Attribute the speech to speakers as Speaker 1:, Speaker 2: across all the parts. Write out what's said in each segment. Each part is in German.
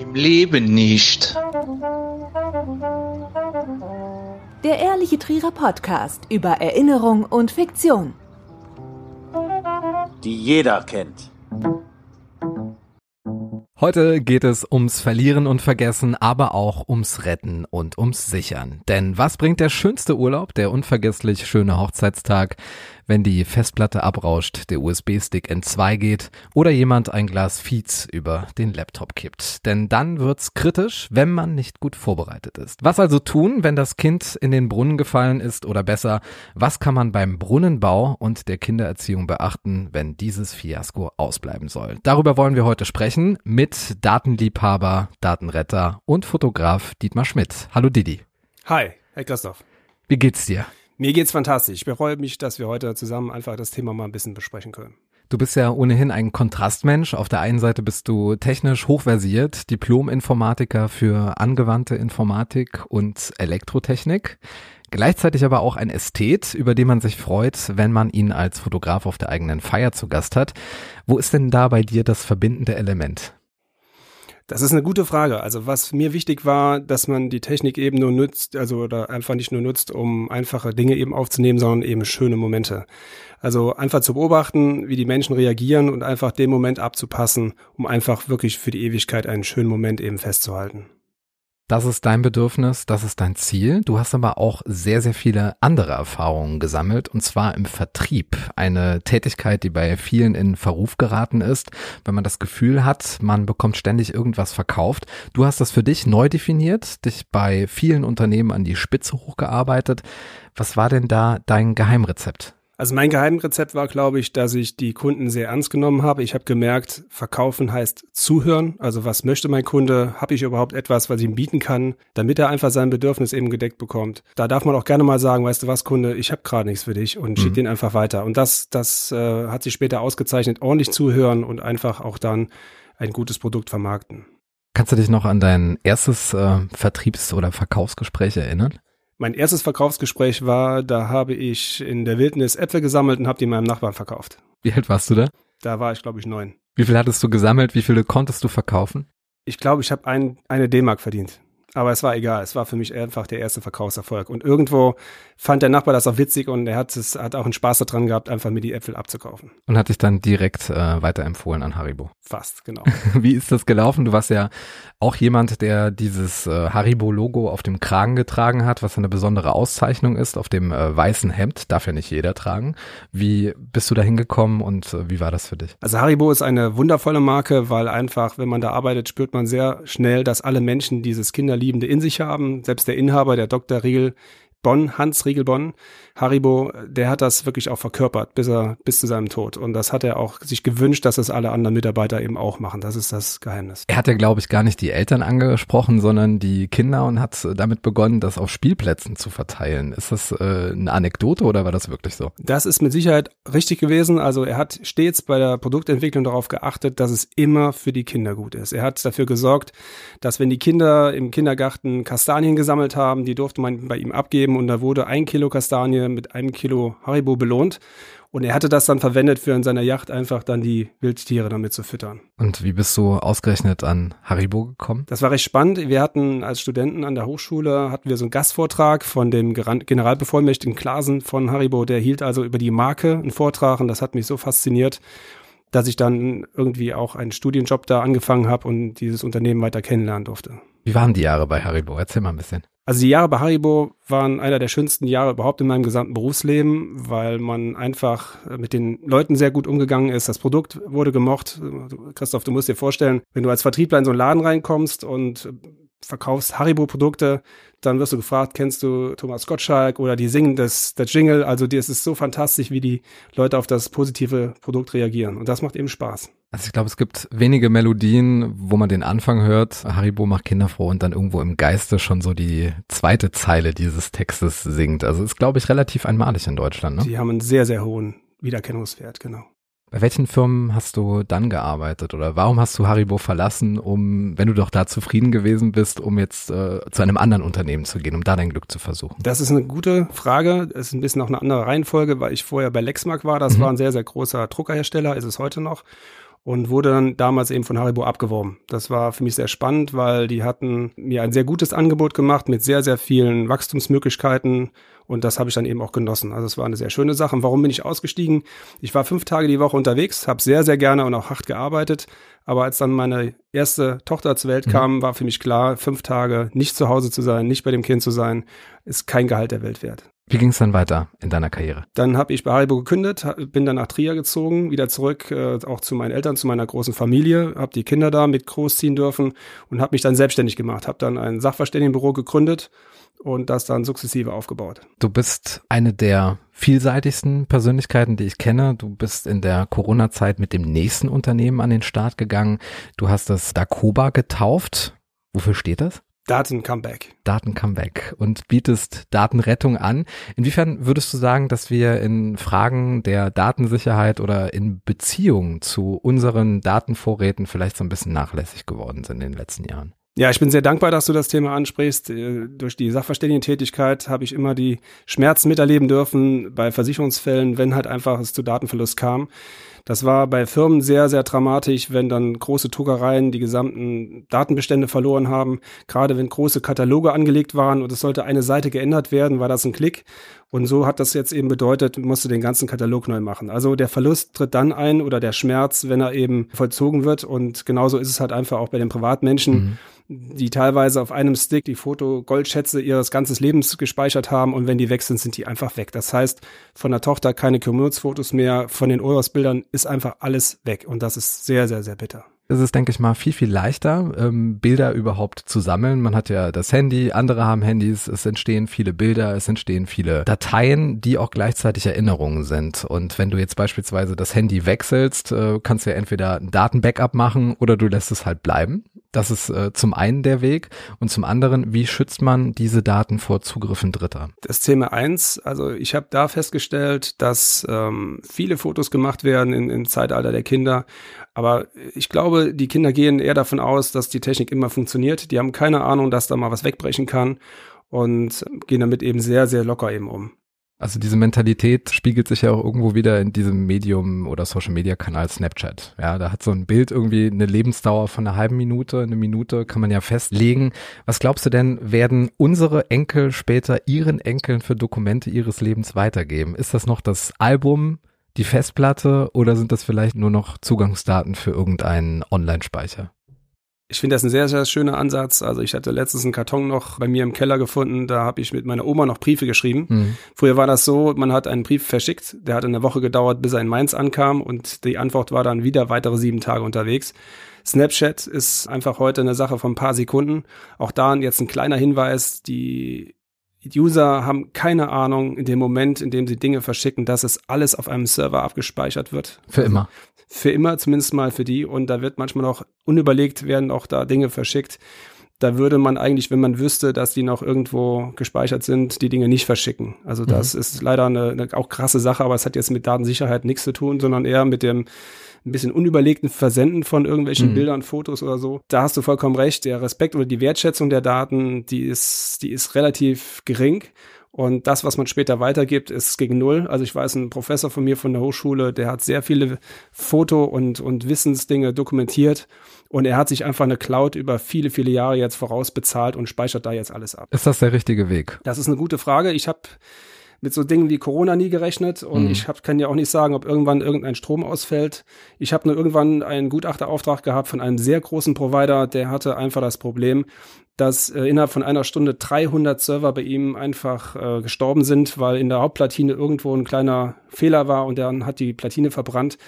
Speaker 1: Im Leben nicht.
Speaker 2: Der Ehrliche Trierer Podcast über Erinnerung und Fiktion.
Speaker 3: Die jeder kennt.
Speaker 4: Heute geht es ums Verlieren und Vergessen, aber auch ums Retten und ums Sichern. Denn was bringt der schönste Urlaub, der unvergesslich schöne Hochzeitstag, wenn die Festplatte abrauscht, der USB-Stick in zwei geht oder jemand ein Glas Feeds über den Laptop kippt? Denn dann wird's kritisch, wenn man nicht gut vorbereitet ist. Was also tun, wenn das Kind in den Brunnen gefallen ist oder besser, was kann man beim Brunnenbau und der Kindererziehung beachten, wenn dieses Fiasko ausbleiben soll? Darüber wollen wir heute sprechen mit Datenliebhaber, Datenretter und Fotograf Dietmar Schmidt. Hallo Didi.
Speaker 5: Hi, Herr Christoph.
Speaker 4: Wie geht's dir?
Speaker 5: Mir geht's fantastisch. Ich bereue mich, dass wir heute zusammen einfach das Thema mal ein bisschen besprechen können.
Speaker 4: Du bist ja ohnehin ein Kontrastmensch. Auf der einen Seite bist du technisch hochversiert, Diplom-Informatiker für angewandte Informatik und Elektrotechnik. Gleichzeitig aber auch ein Ästhet, über den man sich freut, wenn man ihn als Fotograf auf der eigenen Feier zu Gast hat. Wo ist denn da bei dir das verbindende Element?
Speaker 5: Das ist eine gute Frage. Also was mir wichtig war, dass man die Technik eben nur nutzt, also oder einfach nicht nur nutzt, um einfache Dinge eben aufzunehmen, sondern eben schöne Momente. Also einfach zu beobachten, wie die Menschen reagieren und einfach den Moment abzupassen, um einfach wirklich für die Ewigkeit einen schönen Moment eben festzuhalten.
Speaker 4: Das ist dein Bedürfnis, das ist dein Ziel. Du hast aber auch sehr, sehr viele andere Erfahrungen gesammelt, und zwar im Vertrieb. Eine Tätigkeit, die bei vielen in Verruf geraten ist, wenn man das Gefühl hat, man bekommt ständig irgendwas verkauft. Du hast das für dich neu definiert, dich bei vielen Unternehmen an die Spitze hochgearbeitet. Was war denn da dein Geheimrezept?
Speaker 5: Also mein Geheimrezept war, glaube ich, dass ich die Kunden sehr ernst genommen habe. Ich habe gemerkt, verkaufen heißt zuhören. Also was möchte mein Kunde? Habe ich überhaupt etwas, was ich ihm bieten kann, damit er einfach sein Bedürfnis eben gedeckt bekommt? Da darf man auch gerne mal sagen, weißt du was, Kunde, ich habe gerade nichts für dich und mhm. schick den einfach weiter. Und das, das äh, hat sich später ausgezeichnet, ordentlich zuhören und einfach auch dann ein gutes Produkt vermarkten.
Speaker 4: Kannst du dich noch an dein erstes äh, Vertriebs- oder Verkaufsgespräch erinnern?
Speaker 5: Mein erstes Verkaufsgespräch war, da habe ich in der Wildnis Äpfel gesammelt und habe die meinem Nachbarn verkauft.
Speaker 4: Wie alt warst du da?
Speaker 5: Da war ich, glaube ich, neun.
Speaker 4: Wie viel hattest du gesammelt? Wie viele konntest du verkaufen?
Speaker 5: Ich glaube, ich habe ein, eine D-Mark verdient. Aber es war egal. Es war für mich einfach der erste Verkaufserfolg. Und irgendwo fand der Nachbar das auch witzig und er hat es, hat auch einen Spaß daran gehabt, einfach mir die Äpfel abzukaufen.
Speaker 4: Und hat dich dann direkt äh, weiterempfohlen an Haribo.
Speaker 5: Fast, genau.
Speaker 4: Wie ist das gelaufen? Du warst ja auch jemand, der dieses äh, Haribo-Logo auf dem Kragen getragen hat, was eine besondere Auszeichnung ist, auf dem äh, weißen Hemd. Darf ja nicht jeder tragen. Wie bist du da hingekommen und äh, wie war das für dich?
Speaker 5: Also Haribo ist eine wundervolle Marke, weil einfach, wenn man da arbeitet, spürt man sehr schnell, dass alle Menschen dieses Kinder Liebende in sich haben. Selbst der Inhaber, der Dr. Riegel, Bonn, Hans Riegel Bonn, Haribo, der hat das wirklich auch verkörpert bis er bis zu seinem Tod und das hat er auch sich gewünscht, dass es alle anderen Mitarbeiter eben auch machen. Das ist das Geheimnis.
Speaker 4: Er hat ja glaube ich gar nicht die Eltern angesprochen, sondern die Kinder und hat damit begonnen, das auf Spielplätzen zu verteilen. Ist das äh, eine Anekdote oder war das wirklich so?
Speaker 5: Das ist mit Sicherheit richtig gewesen. Also er hat stets bei der Produktentwicklung darauf geachtet, dass es immer für die Kinder gut ist. Er hat dafür gesorgt, dass wenn die Kinder im Kindergarten Kastanien gesammelt haben, die durfte man bei ihm abgeben gegeben und da wurde ein Kilo Kastanie mit einem Kilo Haribo belohnt. Und er hatte das dann verwendet für in seiner Yacht einfach dann die Wildtiere damit zu füttern.
Speaker 4: Und wie bist du ausgerechnet an Haribo gekommen?
Speaker 5: Das war recht spannend. Wir hatten als Studenten an der Hochschule hatten wir so einen Gastvortrag von dem Generalbevollmächtigten Klasen von Haribo. Der hielt also über die Marke einen Vortrag und das hat mich so fasziniert, dass ich dann irgendwie auch einen Studienjob da angefangen habe und dieses Unternehmen weiter kennenlernen durfte.
Speaker 4: Wie waren die Jahre bei Haribo? Erzähl mal ein bisschen.
Speaker 5: Also die Jahre bei Haribo waren einer der schönsten Jahre überhaupt in meinem gesamten Berufsleben, weil man einfach mit den Leuten sehr gut umgegangen ist. Das Produkt wurde gemocht. Christoph, du musst dir vorstellen, wenn du als Vertriebler in so einen Laden reinkommst und verkaufst Haribo-Produkte, dann wirst du gefragt, kennst du Thomas Gottschalk oder die singen das, das Jingle. Also dir ist es so fantastisch, wie die Leute auf das positive Produkt reagieren. Und das macht eben Spaß.
Speaker 4: Also ich glaube, es gibt wenige Melodien, wo man den Anfang hört, Haribo macht Kinder froh und dann irgendwo im Geiste schon so die zweite Zeile dieses Textes singt. Also ist, glaube ich, relativ einmalig in Deutschland. Ne?
Speaker 5: Die haben einen sehr, sehr hohen Wiedererkennungswert, genau.
Speaker 4: Bei welchen Firmen hast du dann gearbeitet oder warum hast du Haribo verlassen, um, wenn du doch da zufrieden gewesen bist, um jetzt äh, zu einem anderen Unternehmen zu gehen, um da dein Glück zu versuchen?
Speaker 5: Das ist eine gute Frage. Das ist ein bisschen auch eine andere Reihenfolge, weil ich vorher bei Lexmark war. Das mhm. war ein sehr, sehr großer Druckerhersteller, ist es heute noch. und wurde dann damals eben von Haribo abgeworben. Das war für mich sehr spannend, weil die hatten mir ein sehr gutes Angebot gemacht mit sehr, sehr vielen Wachstumsmöglichkeiten und das habe ich dann eben auch genossen. Also es war eine sehr schöne Sache. Und warum bin ich ausgestiegen? Ich war fünf Tage die Woche unterwegs, habe sehr, sehr gerne und auch hart gearbeitet. Aber als dann meine erste Tochter zur Welt mhm. kam, war für mich klar, fünf Tage nicht zu Hause zu sein, nicht bei dem Kind zu sein, ist kein Gehalt der Welt wert.
Speaker 4: Wie ging es dann weiter in deiner Karriere?
Speaker 5: Dann habe ich bei Haribo gekündigt, bin dann nach Trier gezogen, wieder zurück äh, auch zu meinen Eltern, zu meiner großen Familie, habe die Kinder da mit großziehen dürfen und habe mich dann selbstständig gemacht, habe dann ein Sachverständigenbüro gegründet und das dann sukzessive aufgebaut.
Speaker 4: Du bist eine der vielseitigsten Persönlichkeiten, die ich kenne. Du bist in der Corona-Zeit mit dem nächsten Unternehmen an den Start gegangen. Du hast das Dakoba getauft. Wofür steht das?
Speaker 5: Daten-Comeback.
Speaker 4: Daten-Comeback und bietest Datenrettung an. Inwiefern würdest du sagen, dass wir in Fragen der Datensicherheit oder in Beziehung zu unseren Datenvorräten vielleicht so ein bisschen nachlässig geworden sind in den letzten Jahren?
Speaker 5: Ja, ich bin sehr dankbar, dass du das Thema ansprichst. Äh, durch die Sachverständigentätigkeit habe ich immer die Schmerzen miterleben dürfen bei Versicherungsfällen, wenn halt einfach es zu Datenverlust kam. Das war bei Firmen sehr, sehr dramatisch, wenn dann große Druckereien die gesamten Datenbestände verloren haben. Gerade wenn große Kataloge angelegt waren und es sollte eine Seite geändert werden, war das ein Klick. Und so hat das jetzt eben bedeutet, musst du den ganzen Katalog neu machen. Also der Verlust tritt dann ein oder der Schmerz, wenn er eben vollzogen wird. Und genauso ist es halt einfach auch bei den Privatmenschen. Mhm die teilweise auf einem Stick die Foto-Goldschätze ihres ganzen Lebens gespeichert haben und wenn die weg sind, sind die einfach weg. Das heißt, von der Tochter keine Community-Fotos mehr, von den Urlaubsbildern ist einfach alles weg und das ist sehr, sehr, sehr bitter
Speaker 4: ist es, denke ich mal, viel, viel leichter, ähm, Bilder überhaupt zu sammeln. Man hat ja das Handy, andere haben Handys, es entstehen viele Bilder, es entstehen viele Dateien, die auch gleichzeitig Erinnerungen sind. Und wenn du jetzt beispielsweise das Handy wechselst, äh, kannst du ja entweder ein Datenbackup machen oder du lässt es halt bleiben. Das ist äh, zum einen der Weg und zum anderen, wie schützt man diese Daten vor Zugriffen Dritter?
Speaker 5: Das Thema eins, also ich habe da festgestellt, dass ähm, viele Fotos gemacht werden in, im Zeitalter der Kinder, aber ich glaube, die Kinder gehen eher davon aus, dass die Technik immer funktioniert. Die haben keine Ahnung, dass da mal was wegbrechen kann und gehen damit eben sehr, sehr locker eben um.
Speaker 4: Also diese Mentalität spiegelt sich ja auch irgendwo wieder in diesem Medium oder Social Media Kanal Snapchat. Ja, da hat so ein Bild irgendwie eine Lebensdauer von einer halben Minute, eine Minute kann man ja festlegen. Was glaubst du denn, werden unsere Enkel später ihren Enkeln für Dokumente ihres Lebens weitergeben? Ist das noch das Album, die Festplatte oder sind das vielleicht nur noch Zugangsdaten für irgendeinen Online-Speicher?
Speaker 5: Ich finde das ein sehr, sehr schöner Ansatz. Also ich hatte letztens einen Karton noch bei mir im Keller gefunden, da habe ich mit meiner Oma noch Briefe geschrieben. Mhm. Früher war das so, man hat einen Brief verschickt, der hat eine Woche gedauert, bis er in Mainz ankam und die Antwort war dann wieder weitere sieben Tage unterwegs. Snapchat ist einfach heute eine Sache von ein paar Sekunden. Auch da jetzt ein kleiner Hinweis, die User haben keine Ahnung in dem Moment, in dem sie Dinge verschicken, dass es alles auf einem Server abgespeichert wird.
Speaker 4: Für immer.
Speaker 5: Für immer, zumindest mal für die. Und da wird manchmal auch unüberlegt werden auch da Dinge verschickt. Da würde man eigentlich, wenn man wüsste, dass die noch irgendwo gespeichert sind, die Dinge nicht verschicken. Also das mhm. ist leider eine, eine auch krasse Sache, aber es hat jetzt mit Datensicherheit nichts zu tun, sondern eher mit dem ein bisschen unüberlegten Versenden von irgendwelchen mhm. Bildern, Fotos oder so. Da hast du vollkommen recht. Der Respekt oder die Wertschätzung der Daten, die ist, die ist relativ gering. Und das, was man später weitergibt, ist gegen Null. Also ich weiß, ein Professor von mir von der Hochschule, der hat sehr viele Foto- und, und Wissensdinge dokumentiert. Und er hat sich einfach eine Cloud über viele, viele Jahre jetzt vorausbezahlt und speichert da jetzt alles ab.
Speaker 4: Ist das der richtige Weg?
Speaker 5: Das ist eine gute Frage. Ich habe mit so Dingen wie Corona nie gerechnet und mhm. ich hab, kann ja auch nicht sagen, ob irgendwann irgendein Strom ausfällt. Ich habe nur irgendwann einen Gutachterauftrag gehabt von einem sehr großen Provider, der hatte einfach das Problem, dass äh, innerhalb von einer Stunde 300 Server bei ihm einfach äh, gestorben sind, weil in der Hauptplatine irgendwo ein kleiner Fehler war und dann hat die Platine verbrannt.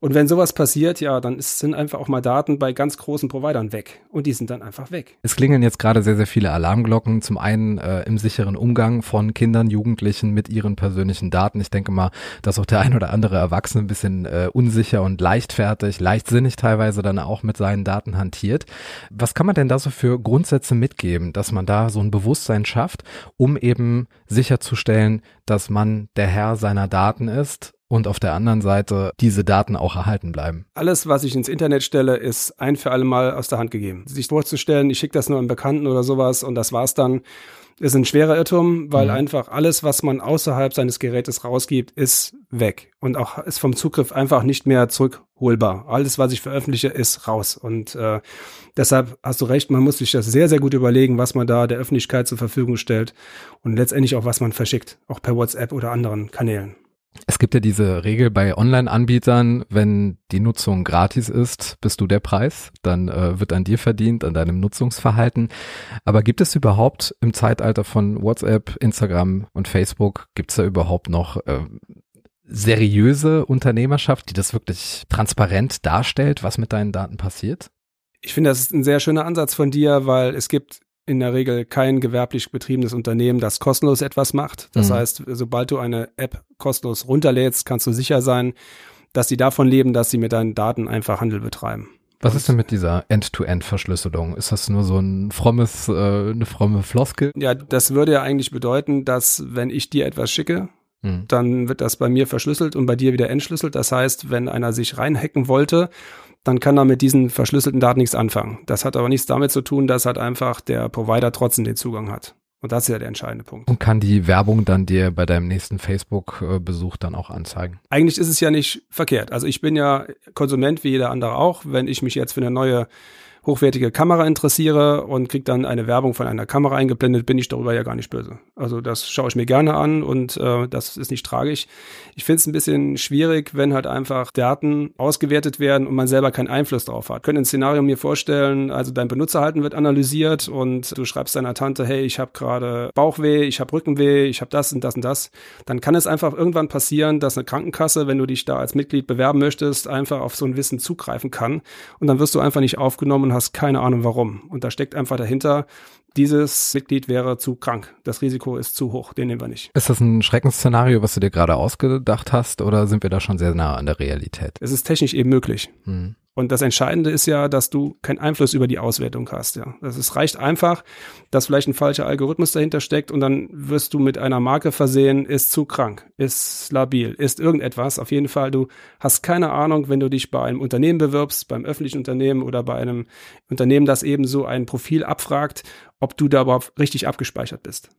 Speaker 5: Und wenn sowas passiert, ja, dann ist, sind einfach auch mal Daten bei ganz großen Providern weg. Und die sind dann einfach weg.
Speaker 4: Es klingen jetzt gerade sehr, sehr viele Alarmglocken. Zum einen äh, im sicheren Umgang von Kindern, Jugendlichen mit ihren persönlichen Daten. Ich denke mal, dass auch der ein oder andere Erwachsene ein bisschen äh, unsicher und leichtfertig, leichtsinnig teilweise dann auch mit seinen Daten hantiert. Was kann man denn da so für Grundsätze mitgeben, dass man da so ein Bewusstsein schafft, um eben sicherzustellen, dass man der Herr seiner Daten ist und auf der anderen Seite diese Daten auch erhalten bleiben.
Speaker 5: Alles, was ich ins Internet stelle, ist ein für alle Mal aus der Hand gegeben. Sich vorzustellen, ich schicke das nur einem Bekannten oder sowas und das war's dann, ist ein schwerer Irrtum, weil mhm. einfach alles, was man außerhalb seines Gerätes rausgibt, ist weg und auch ist vom Zugriff einfach nicht mehr zurückholbar. Alles, was ich veröffentliche, ist raus und äh, deshalb hast du recht, man muss sich das sehr, sehr gut überlegen, was man da der Öffentlichkeit zur Verfügung stellt und letztendlich auch, was man verschickt, auch per WhatsApp oder anderen Kanälen.
Speaker 4: Es gibt ja diese Regel bei Online-Anbietern, wenn die Nutzung gratis ist, bist du der Preis, dann äh, wird an dir verdient, an deinem Nutzungsverhalten. Aber gibt es überhaupt im Zeitalter von WhatsApp, Instagram und Facebook, gibt es da überhaupt noch äh, seriöse Unternehmerschaft, die das wirklich transparent darstellt, was mit deinen Daten passiert?
Speaker 5: Ich finde, das ist ein sehr schöner Ansatz von dir, weil es gibt in der Regel kein gewerblich betriebenes Unternehmen, das kostenlos etwas macht. Das mhm. heißt, sobald du eine App kostenlos runterlädst, kannst du sicher sein, dass sie davon leben, dass sie mit deinen Daten einfach Handel betreiben.
Speaker 4: Was ist denn mit dieser End-to-End-Verschlüsselung? Ist das nur so ein frommes, äh, eine fromme Floskel?
Speaker 5: Ja, das würde ja eigentlich bedeuten, dass wenn ich dir etwas schicke, mhm. dann wird das bei mir verschlüsselt und bei dir wieder entschlüsselt. Das heißt, wenn einer sich reinhacken wollte, dann kann er mit diesen verschlüsselten Daten nichts anfangen. Das hat aber nichts damit zu tun, dass halt einfach der Provider trotzdem den Zugang hat. Und das ist ja der entscheidende Punkt.
Speaker 4: Und kann die Werbung dann dir bei deinem nächsten Facebook-Besuch dann auch anzeigen?
Speaker 5: Eigentlich ist es ja nicht verkehrt. Also ich bin ja Konsument wie jeder andere auch. Wenn ich mich jetzt für eine neue hochwertige Kamera interessiere und kriege dann eine Werbung von einer Kamera eingeblendet, bin ich darüber ja gar nicht böse. Also das schaue ich mir gerne an und äh, das ist nicht tragisch. Ich finde es ein bisschen schwierig, wenn halt einfach Daten ausgewertet werden und man selber keinen Einfluss drauf hat. Könnte ein Szenario mir vorstellen, also dein Benutzerhalten wird analysiert und du schreibst deiner Tante, hey, ich habe gerade Bauchweh, ich habe Rückenweh, ich habe das und das und das. Dann kann es einfach irgendwann passieren, dass eine Krankenkasse, wenn du dich da als Mitglied bewerben möchtest, einfach auf so ein Wissen zugreifen kann und dann wirst du einfach nicht aufgenommen und hast keine Ahnung warum. Und da steckt einfach dahinter, dieses Mitglied wäre zu krank. Das Risiko ist zu hoch, den nehmen wir nicht.
Speaker 4: Ist das ein Schreckensszenario, was du dir gerade ausgedacht hast, oder sind wir da schon sehr nah an der Realität?
Speaker 5: Es ist technisch eben möglich. Hm. Und das Entscheidende ist ja, dass du keinen Einfluss über die Auswertung hast. Ja, das es reicht einfach, dass vielleicht ein falscher Algorithmus dahinter steckt und dann wirst du mit einer Marke versehen, ist zu krank, ist labil, ist irgendetwas. Auf jeden Fall, du hast keine Ahnung, wenn du dich bei einem Unternehmen bewirbst, beim öffentlichen Unternehmen oder bei einem Unternehmen, das eben so ein Profil abfragt, ob du da überhaupt richtig abgespeichert bist.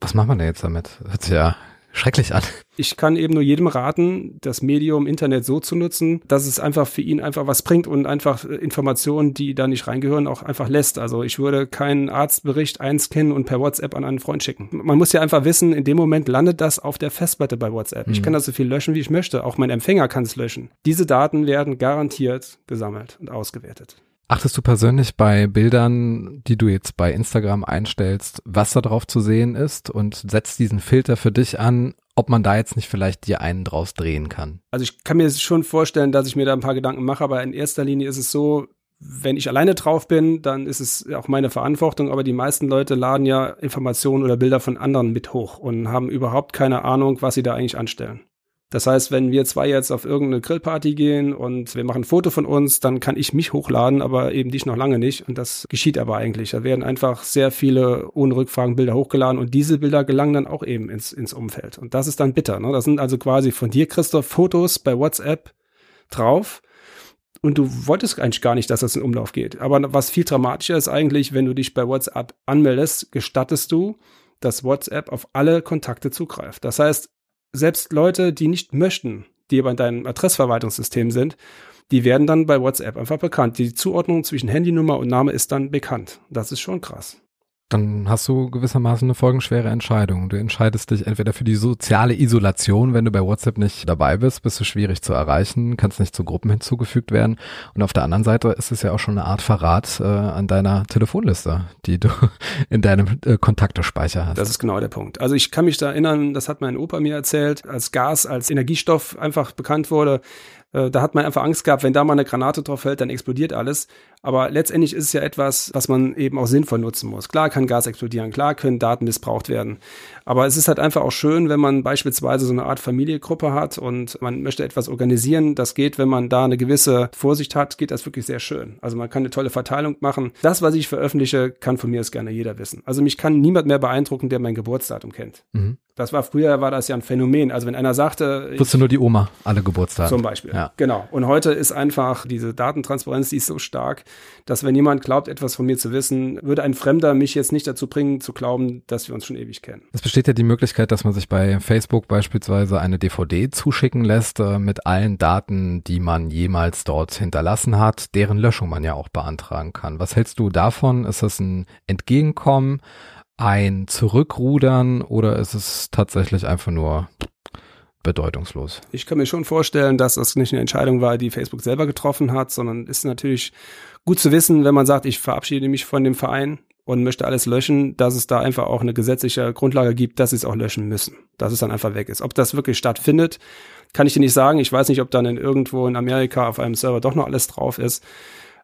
Speaker 4: Was machen wir denn jetzt damit? Ja schrecklich an.
Speaker 5: Ich kann eben nur jedem raten, das Medium Internet so zu nutzen, dass es einfach für ihn einfach was bringt und einfach äh, Informationen, die da nicht reingehören, auch einfach lässt. Also ich würde keinen Arztbericht einscannen und per WhatsApp an einen Freund schicken. Man muss ja einfach wissen, in dem Moment landet das auf der Festplatte bei WhatsApp. Mhm. Ich kann das so viel löschen, wie ich möchte. Auch mein Empfänger kann es löschen. Diese Daten werden garantiert gesammelt und ausgewertet.
Speaker 4: Achtest du persönlich bei Bildern, die du jetzt bei Instagram einstellst, was da drauf zu sehen ist und setzt diesen Filter für dich an, ob man da jetzt nicht vielleicht dir einen draus drehen kann?
Speaker 5: Also ich kann mir schon vorstellen, dass ich mir da ein paar Gedanken mache, aber in erster Linie ist es so, wenn ich alleine drauf bin, dann ist es auch meine Verantwortung, aber die meisten Leute laden ja Informationen oder Bilder von anderen mit hoch und haben überhaupt keine Ahnung, was sie da eigentlich anstellen. Das heißt, wenn wir zwei jetzt auf irgendeine Grillparty gehen und wir machen ein Foto von uns, dann kann ich mich hochladen, aber eben dich noch lange nicht. Und das geschieht aber eigentlich. Da werden einfach sehr viele ohne Rückfragen Bilder hochgeladen und diese Bilder gelangen dann auch eben ins, ins Umfeld. Und das ist dann bitter. Ne? Das sind also quasi von dir, Christoph, Fotos bei WhatsApp drauf. Und du wolltest eigentlich gar nicht, dass das in Umlauf geht. Aber was viel dramatischer ist eigentlich, wenn du dich bei WhatsApp anmeldest, gestattest du, dass WhatsApp auf alle Kontakte zugreift. Das heißt, selbst Leute, die nicht möchten, die aber in deinem Adressverwaltungssystem sind, die werden dann bei WhatsApp einfach bekannt. Die Zuordnung zwischen Handynummer und Name ist dann bekannt. Das ist schon krass
Speaker 4: dann hast du gewissermaßen eine folgenschwere Entscheidung. Du entscheidest dich entweder für die soziale Isolation, wenn du bei WhatsApp nicht dabei bist, bist du schwierig zu erreichen, kannst nicht zu Gruppen hinzugefügt werden. Und auf der anderen Seite ist es ja auch schon eine Art Verrat äh, an deiner Telefonliste, die du in deinem äh, Kontaktespeicher hast.
Speaker 5: Das ist genau der Punkt. Also ich kann mich da erinnern, das hat mein Opa mir erzählt, als Gas als Energiestoff einfach bekannt wurde, äh, da hat man einfach Angst gehabt, wenn da mal eine Granate drauf fällt, dann explodiert alles. Aber letztendlich ist es ja etwas, was man eben auch sinnvoll nutzen muss. Klar kann Gas explodieren, klar können Daten missbraucht werden. Aber es ist halt einfach auch schön, wenn man beispielsweise so eine Art Familiengruppe hat und man möchte etwas organisieren. Das geht, wenn man da eine gewisse Vorsicht hat, geht das wirklich sehr schön. Also man kann eine tolle Verteilung machen. Das, was ich veröffentliche, kann von mir aus gerne jeder wissen. Also mich kann niemand mehr beeindrucken, der mein Geburtsdatum kennt. Mhm. Das war früher, war das ja ein Phänomen. Also wenn einer sagte.
Speaker 4: Wusste nur die Oma alle Geburtstage.
Speaker 5: Zum Beispiel. Ja. Genau. Und heute ist einfach diese Datentransparenz, die ist so stark, dass wenn jemand glaubt, etwas von mir zu wissen, würde ein Fremder mich jetzt nicht dazu bringen, zu glauben, dass wir uns schon ewig kennen.
Speaker 4: Es besteht ja die Möglichkeit, dass man sich bei Facebook beispielsweise eine DVD zuschicken lässt äh, mit allen Daten, die man jemals dort hinterlassen hat, deren Löschung man ja auch beantragen kann. Was hältst du davon? Ist das ein Entgegenkommen? ein Zurückrudern oder ist es tatsächlich einfach nur bedeutungslos?
Speaker 5: Ich kann mir schon vorstellen, dass das nicht eine Entscheidung war, die Facebook selber getroffen hat, sondern ist natürlich gut zu wissen, wenn man sagt, ich verabschiede mich von dem Verein und möchte alles löschen, dass es da einfach auch eine gesetzliche Grundlage gibt, dass sie es auch löschen müssen, dass es dann einfach weg ist. Ob das wirklich stattfindet, kann ich dir nicht sagen. Ich weiß nicht, ob dann in irgendwo in Amerika auf einem Server doch noch alles drauf ist.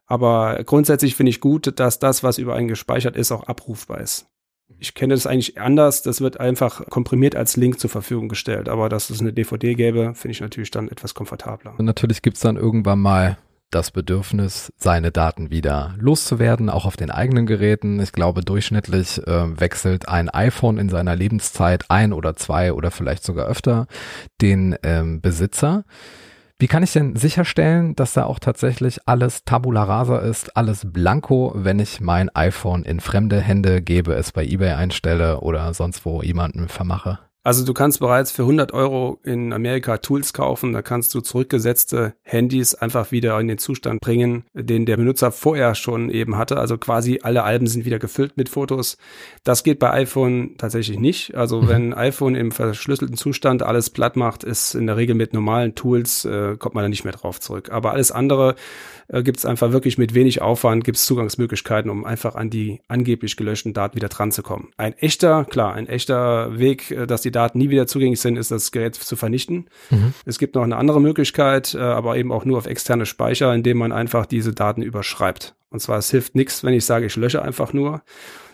Speaker 5: Aber grundsätzlich finde ich gut, dass das, was über einen gespeichert ist, auch abrufbar ist. Ich kenne das eigentlich anders. Das wird einfach komprimiert als Link zur Verfügung gestellt. Aber dass es eine DVD gäbe, finde ich natürlich dann etwas komfortabler.
Speaker 4: Und natürlich gibt es dann irgendwann mal das Bedürfnis, seine Daten wieder loszuwerden, auch auf den eigenen Geräten. Ich glaube, durchschnittlich äh, wechselt ein iPhone in seiner Lebenszeit ein oder zwei oder vielleicht sogar öfter den ähm, Besitzer. Wie kann ich denn sicherstellen, dass da auch tatsächlich alles tabula rasa ist, alles blanko, wenn ich mein iPhone in fremde Hände gebe, es bei eBay einstelle oder sonst wo jemanden vermache?
Speaker 5: Also du kannst bereits für 100 Euro in Amerika Tools kaufen. Da kannst du zurückgesetzte Handys einfach wieder in den Zustand bringen, den der Benutzer vorher schon eben hatte. Also quasi alle Alben sind wieder gefüllt mit Fotos. Das geht bei iPhone tatsächlich nicht. Also mhm. wenn iPhone im verschlüsselten Zustand alles platt macht, ist in der Regel mit normalen Tools, äh, kommt man da nicht mehr drauf zurück. Aber alles andere äh, gibt es einfach wirklich mit wenig Aufwand, gibt es Zugangsmöglichkeiten, um einfach an die angeblich gelöschten Daten wieder dran zu kommen. Ein echter, klar, ein echter Weg, äh, dass die Daten nie wieder zugänglich sind, ist das Gerät zu vernichten. Mhm. Es gibt noch eine andere Möglichkeit, äh, aber eben auch nur auf externe Speicher, indem man einfach diese Daten überschreibt. Und zwar, es hilft nichts, wenn ich sage, ich lösche einfach nur,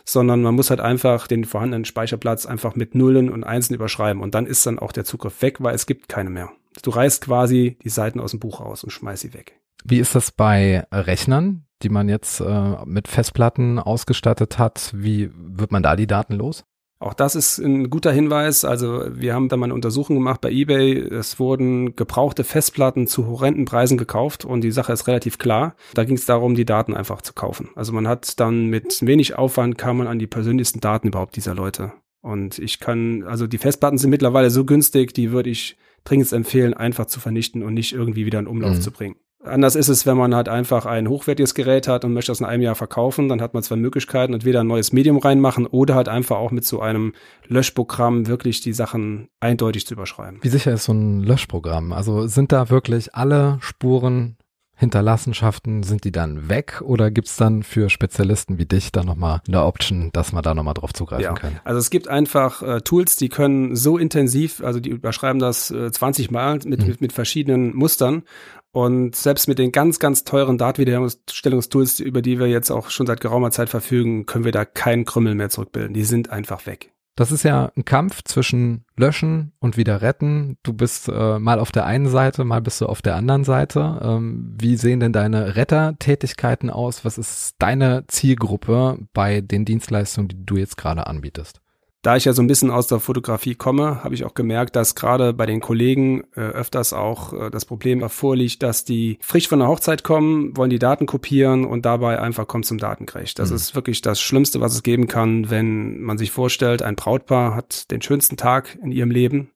Speaker 5: sondern man muss halt einfach den vorhandenen Speicherplatz einfach mit Nullen und Einsen überschreiben und dann ist dann auch der Zugriff weg, weil es gibt keine mehr. Du reißt quasi die Seiten aus dem Buch raus und schmeißt sie weg.
Speaker 4: Wie ist das bei Rechnern, die man jetzt äh, mit Festplatten ausgestattet hat? Wie wird man da die Daten los?
Speaker 5: Auch das ist ein guter Hinweis. Also wir haben da mal eine Untersuchung gemacht bei eBay. Es wurden gebrauchte Festplatten zu horrenden Preisen gekauft und die Sache ist relativ klar. Da ging es darum, die Daten einfach zu kaufen. Also man hat dann mit wenig Aufwand kam man an die persönlichsten Daten überhaupt dieser Leute. Und ich kann, also die Festplatten sind mittlerweile so günstig, die würde ich dringend empfehlen, einfach zu vernichten und nicht irgendwie wieder in Umlauf mhm. zu bringen. Anders ist es, wenn man halt einfach ein hochwertiges Gerät hat und möchte das in einem Jahr verkaufen, dann hat man zwei Möglichkeiten, entweder ein neues Medium reinmachen oder halt einfach auch mit so einem Löschprogramm wirklich die Sachen eindeutig zu überschreiben.
Speaker 4: Wie sicher ist so ein Löschprogramm? Also sind da wirklich alle Spuren Hinterlassenschaften, sind die dann weg oder gibt's dann für Spezialisten wie dich da nochmal eine Option, dass man da nochmal drauf zugreifen ja. kann?
Speaker 5: Also es gibt einfach äh, Tools, die können so intensiv, also die überschreiben das äh, 20 Mal mit, mhm. mit, mit verschiedenen Mustern und selbst mit den ganz, ganz teuren Datenwiederherstellungstools, über die wir jetzt auch schon seit geraumer Zeit verfügen, können wir da keinen Krümmel mehr zurückbilden. Die sind einfach weg.
Speaker 4: Das ist ja ein Kampf zwischen löschen und wieder retten. Du bist äh, mal auf der einen Seite, mal bist du auf der anderen Seite. Ähm, wie sehen denn deine Rettertätigkeiten aus? Was ist deine Zielgruppe bei den Dienstleistungen, die du jetzt gerade anbietest?
Speaker 5: Da ich ja so ein bisschen aus der Fotografie komme, habe ich auch gemerkt, dass gerade bei den Kollegen äh, öfters auch äh, das Problem vorliegt, dass die frisch von der Hochzeit kommen, wollen die Daten kopieren und dabei einfach kommt zum Datencrash. Das mhm. ist wirklich das Schlimmste, was es geben kann, wenn man sich vorstellt, ein Brautpaar hat den schönsten Tag in ihrem Leben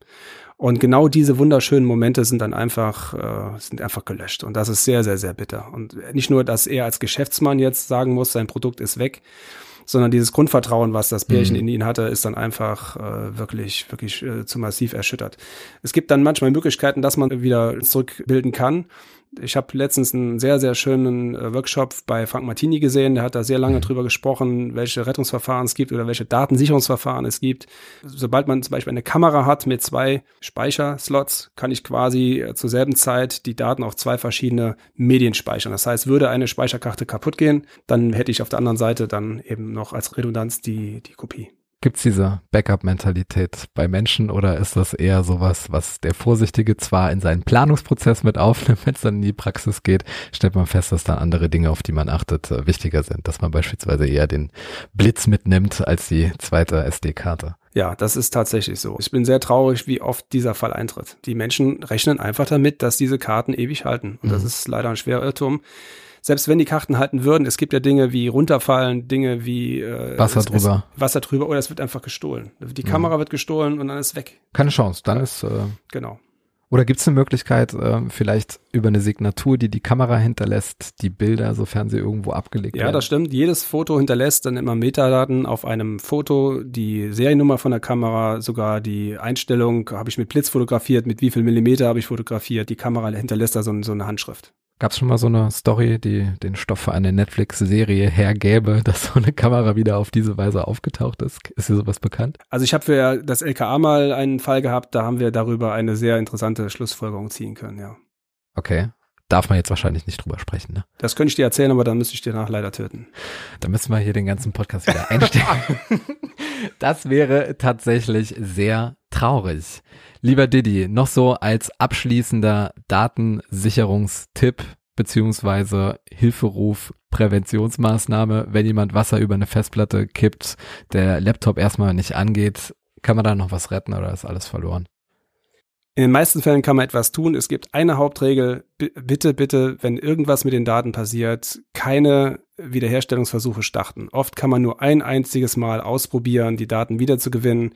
Speaker 5: und genau diese wunderschönen Momente sind dann einfach, äh, sind einfach gelöscht. Und das ist sehr, sehr, sehr bitter. Und nicht nur, dass er als Geschäftsmann jetzt sagen muss, sein Produkt ist weg, sondern dieses Grundvertrauen, was das Pärchen mhm. in ihn hatte, ist dann einfach äh, wirklich, wirklich äh, zu massiv erschüttert. Es gibt dann manchmal Möglichkeiten, dass man wieder zurückbilden kann. Ich habe letztens einen sehr, sehr schönen äh, Workshop bei Frank Martini gesehen. Der hat da sehr lange drüber gesprochen, welche Rettungsverfahren es gibt oder welche Datensicherungsverfahren es gibt. Sobald man zum Beispiel eine Kamera hat mit zwei Speicherslots, kann ich quasi äh, zur selben Zeit die Daten auf zwei verschiedene Medien speichern. Das heißt, würde eine Speicherkarte kaputt gehen, dann hätte ich auf der anderen Seite dann eben noch als Redundanz die, die Kopie.
Speaker 4: Gibt es diese Backup-Mentalität bei Menschen oder ist das eher sowas, was der Vorsichtige zwar in seinen Planungsprozess mit aufnimmt, wenn es dann in die Praxis geht, stellt man fest, dass dann andere Dinge, auf die man achtet, äh, wichtiger sind, dass man beispielsweise eher den Blitz mitnimmt als die zweite SD-Karte.
Speaker 5: Ja, das ist tatsächlich so. Ich bin sehr traurig, wie oft dieser Fall eintritt. Die Menschen rechnen einfach damit, dass diese Karten ewig halten. Und mhm. das ist leider ein schwerer Irrtum selbst wenn die Karten halten würden, es gibt ja Dinge wie runterfallen, Dinge wie
Speaker 4: äh, Wasser es, drüber.
Speaker 5: Es, Wasser drüber oder es wird einfach gestohlen. Die mhm. Kamera wird gestohlen und dann ist weg.
Speaker 4: Keine Chance, dann ja. ist äh,
Speaker 5: genau.
Speaker 4: Oder gibt es eine Möglichkeit, äh, vielleicht über eine Signatur, die die Kamera hinterlässt, die Bilder, sofern sie irgendwo abgelegt
Speaker 5: ja,
Speaker 4: werden?
Speaker 5: Ja, das stimmt. Jedes Foto hinterlässt dann immer Metadaten auf einem Foto, die Seriennummer von der Kamera, sogar die Einstellung, habe ich mit Blitz fotografiert, mit wie viel Millimeter habe ich fotografiert. Die Kamera hinterlässt da so, so eine Handschrift.
Speaker 4: Gab es schon mal so eine Story, die den Stoff für eine Netflix-Serie hergäbe, dass so eine Kamera wieder auf diese Weise aufgetaucht ist? Ist dir sowas bekannt?
Speaker 5: Also ich habe für das LKA mal einen Fall gehabt, da haben wir darüber eine sehr interessante Schlussfolgerung ziehen können, ja.
Speaker 4: Okay. Darf man jetzt wahrscheinlich nicht drüber sprechen, ne?
Speaker 5: Das könnte ich dir erzählen, aber dann müsste ich dir nach leider töten.
Speaker 4: Da müssen wir hier den ganzen Podcast wieder einstellen. das wäre tatsächlich sehr traurig. Lieber Didi, noch so als abschließender Datensicherungstipp beziehungsweise Hilferuf, Präventionsmaßnahme, wenn jemand Wasser über eine Festplatte kippt, der Laptop erstmal nicht angeht, kann man da noch was retten oder ist alles verloren?
Speaker 5: In den meisten Fällen kann man etwas tun. Es gibt eine Hauptregel. bitte, bitte, wenn irgendwas mit den Daten passiert, keine Wiederherstellungsversuche starten. Oft kann man nur ein einziges Mal ausprobieren, die Daten wiederzugewinnen.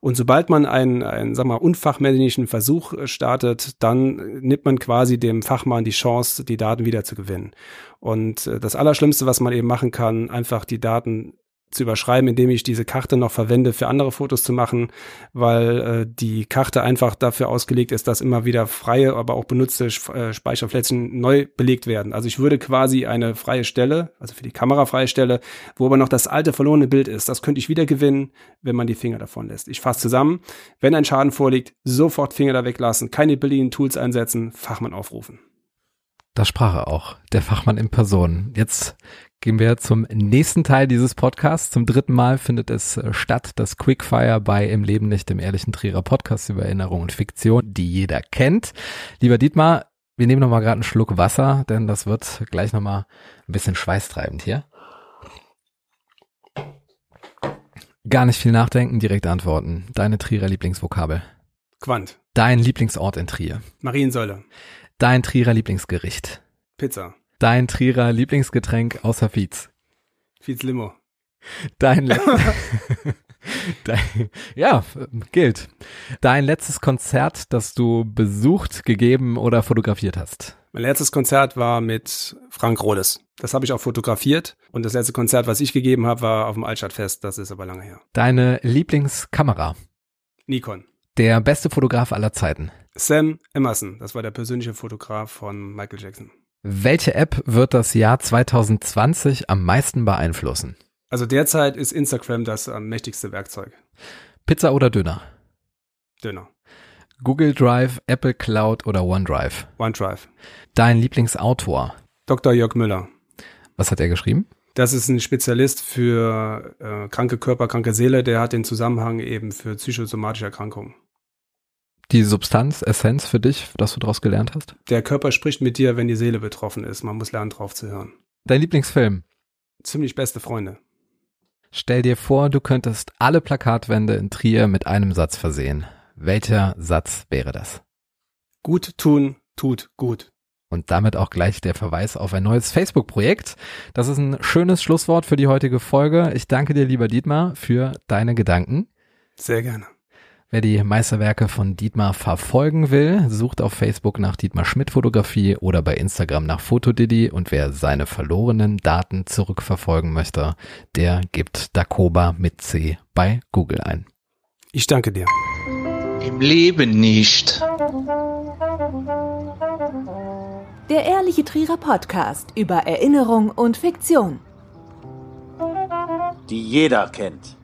Speaker 5: Und sobald man einen, einen sag mal, unfachmännischen Versuch startet, dann nimmt man quasi dem Fachmann die Chance, die Daten wiederzugewinnen. Und äh, das Allerschlimmste, was man eben machen kann, einfach die Daten zu überschreiben, indem ich diese Karte noch verwende, für andere Fotos zu machen, weil äh, die Karte einfach dafür ausgelegt ist, dass immer wieder freie, aber auch benutzte äh, Speicherplätzchen neu belegt werden. Also ich würde quasi eine freie Stelle, also für die Kamera freie Stelle, wo aber noch das alte verlorene Bild ist, das könnte ich wieder gewinnen, wenn man die Finger davon lässt. Ich fasse zusammen, wenn ein Schaden vorliegt, sofort Finger da weglassen, keine billigen Tools einsetzen, Fachmann aufrufen.
Speaker 4: Da sprach er auch, der Fachmann in Person. Jetzt gehen wir zum nächsten Teil dieses Podcasts. Zum dritten Mal findet es äh, statt, das Quickfire bei Im Leben nicht, dem ehrlichen Trierer Podcast über Erinnerung und Fiktion, die jeder kennt. Lieber Dietmar, wir nehmen nochmal gerade einen Schluck Wasser, denn das wird gleich nochmal ein bisschen schweißtreibend hier. Gar nicht viel nachdenken, direkt antworten. Deine Trierer Lieblingsvokabel.
Speaker 5: Quant.
Speaker 4: Dein Lieblingsort in Trier.
Speaker 5: Mariensäule.
Speaker 4: Dein Trierer Lieblingsgericht.
Speaker 5: Pizza.
Speaker 4: Dein Trierer Lieblingsgetränk außer Fietz.
Speaker 5: Fietz Limo.
Speaker 4: Dein, Dein ja, gilt. Dein letztes Konzert, das du besucht, gegeben oder fotografiert hast.
Speaker 5: Mein letztes Konzert war mit Frank Rohles. Das habe ich auch fotografiert. Und das letzte Konzert, was ich gegeben habe, war auf dem Altstadtfest. Das ist aber lange her.
Speaker 4: Deine Lieblingskamera?
Speaker 5: Nikon.
Speaker 4: Der beste Fotograf aller Zeiten?
Speaker 5: Sam Emerson. Das war der persönliche Fotograf von Michael Jackson.
Speaker 4: Welche App wird das Jahr 2020 am meisten beeinflussen?
Speaker 5: Also derzeit ist Instagram das am mächtigste Werkzeug.
Speaker 4: Pizza oder Döner?
Speaker 5: Döner.
Speaker 4: Google Drive, Apple Cloud oder OneDrive?
Speaker 5: OneDrive.
Speaker 4: Dein Lieblingsautor?
Speaker 5: Dr. Jörg Müller.
Speaker 4: Was hat er geschrieben?
Speaker 5: Das ist ein Spezialist für äh, kranke Körper, kranke Seele. Der hat den Zusammenhang eben für psychosomatische Erkrankungen
Speaker 4: die Substanz, Essenz für dich, dass du daraus gelernt hast?
Speaker 5: Der Körper spricht mit dir, wenn die Seele betroffen ist. Man muss lernen, drauf zu hören.
Speaker 4: Dein Lieblingsfilm?
Speaker 5: Ziemlich beste Freunde.
Speaker 4: Stell dir vor, du könntest alle Plakatwände in Trier mit einem Satz versehen. Welcher Satz wäre das?
Speaker 5: Gut tun, tut gut.
Speaker 4: Und damit auch gleich der Verweis auf ein neues Facebook-Projekt. Das ist ein schönes Schlusswort für die heutige Folge. Ich danke dir, lieber Dietmar, für deine Gedanken.
Speaker 5: Sehr gerne.
Speaker 4: Wer die Meisterwerke von Dietmar verfolgen will, sucht auf Facebook nach Dietmar Schmidt Fotografie oder bei Instagram nach Fotodiddy und wer seine verlorenen Daten zurückverfolgen möchte, der gibt Dakoba mit C bei Google ein.
Speaker 5: Ich danke dir.
Speaker 1: Im Leben nicht.
Speaker 2: Der Ehrliche Trierer Podcast über Erinnerung und Fiktion.
Speaker 3: Die jeder kennt.